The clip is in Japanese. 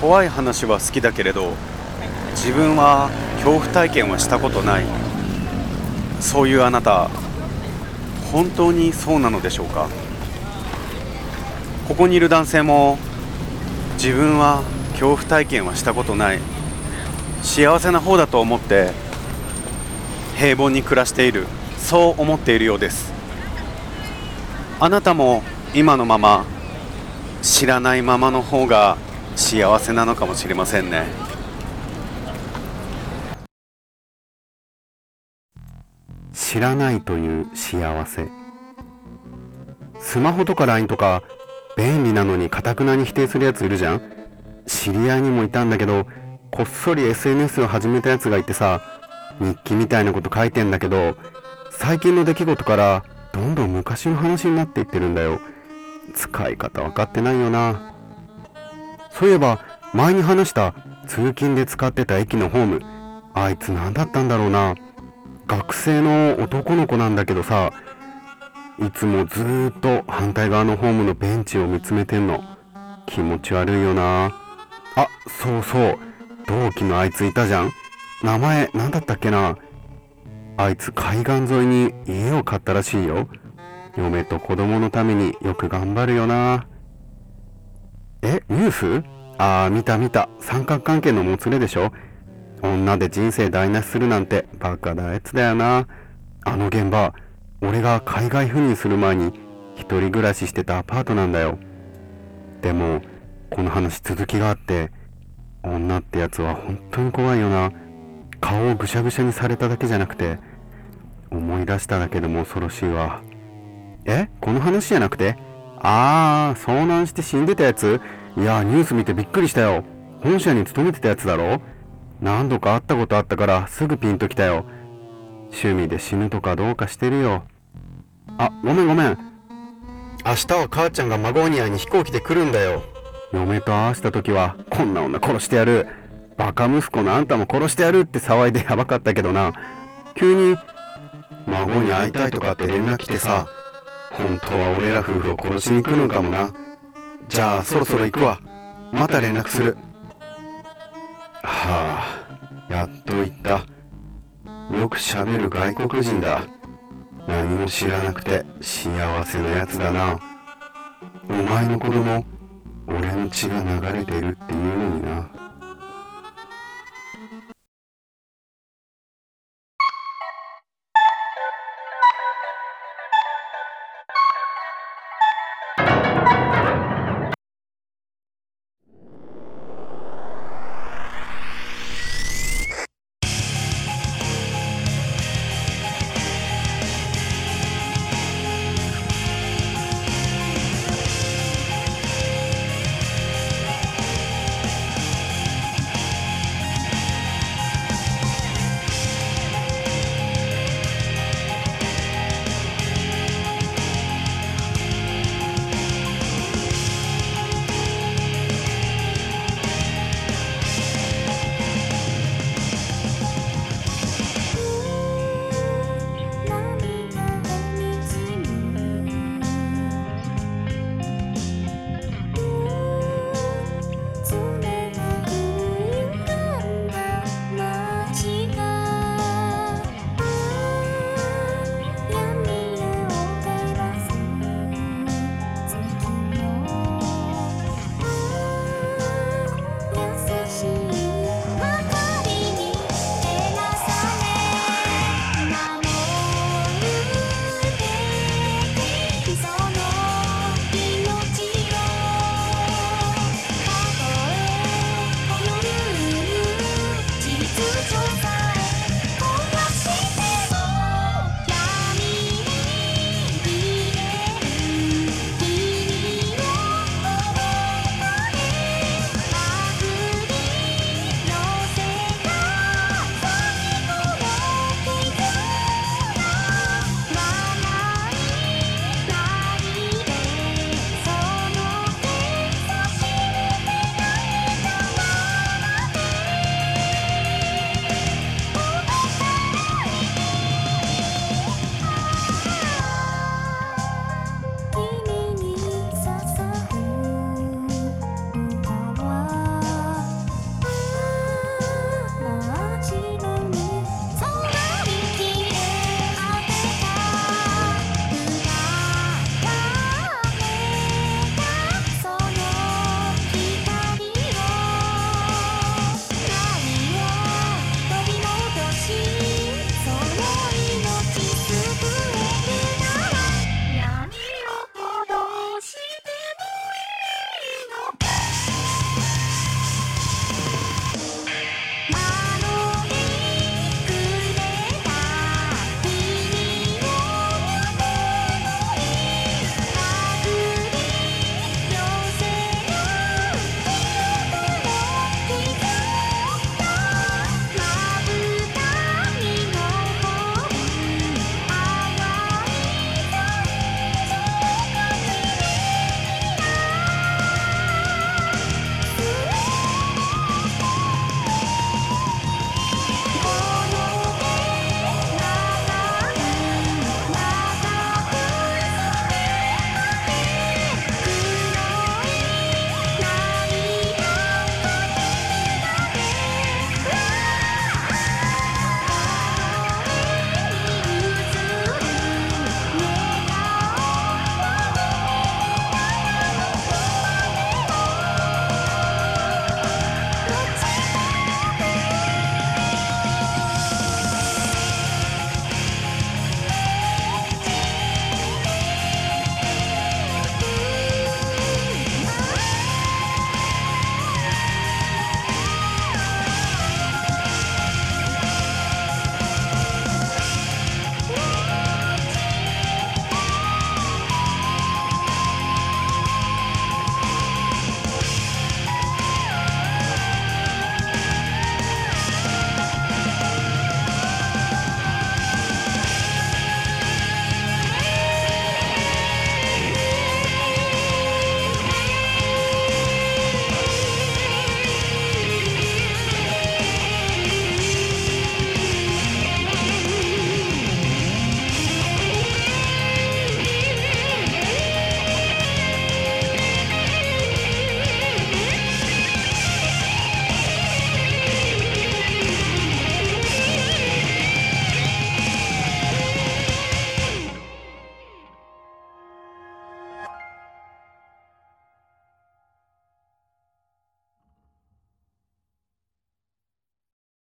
怖い話は好きだけれど自分は恐怖体験はしたことない。そういうあなた本当にそうなのでしょうか？ここにいる男性も自分は恐怖体験はしたことない。幸せな方だと思って平凡に暮らしている。そう思っているようです。あなたも今のまま知らないままの方が幸せなのかもしれませんね。知らないという幸せ。スマホとか LINE とか便利なのにかたくなに否定するやついるじゃん。知り合いにもいたんだけどこっそり SNS を始めたやつがいてさ日記みたいなこと書いてんだけど最近の出来事からどんどん昔の話になっていってるんだよ。使い方分かってないよな。そういえば前に話した通勤で使ってた駅のホームあいつ何だったんだろうな。学生の男の子なんだけどさいつもずーっと反対側のホームのベンチを見つめてんの。気持ち悪いよな。あそうそう。同期のあいついたじゃん。名前何だったっけな。あいつ海岸沿いに家を買ったらしいよ。嫁と子供のためによく頑張るよな。えニュースああ見た見た。三角関係のもつれでしょ？女で人生台無しするなんてバカなやつだよな。あの現場俺が海外赴任する前に一人暮らししてたアパートなんだよ。でもこの話続きがあって女ってやつは本当に怖いよな。顔をぐしゃぐしゃにされただけじゃなくて思い出しただけでも恐ろしいわ。え？この話じゃなくて？ああ遭難して死んでたやつ？いやニュース見てびっくりしたよ。本社に勤めてたやつだろ？何度か会ったことあったからすぐピンときたよ。趣味で死ぬとかどうかしてるよ。あごめんごめん。明日は母ちゃんが孫に会いに飛行機で来るんだよ。嫁と会わした時はこんな女殺してやる。バカ息子のあんたも殺してやるって騒いでやばかったけどな。急に孫に会いたいとかって連絡来てさ本当は俺ら夫婦を殺しに来るのかもな。じゃあそろそろ行くわ。また連絡する。はあやっと行った。よく喋る外国人だ。何も知らなくて幸せなやつだな。お前の子供俺の血が流れてるっていうのにな。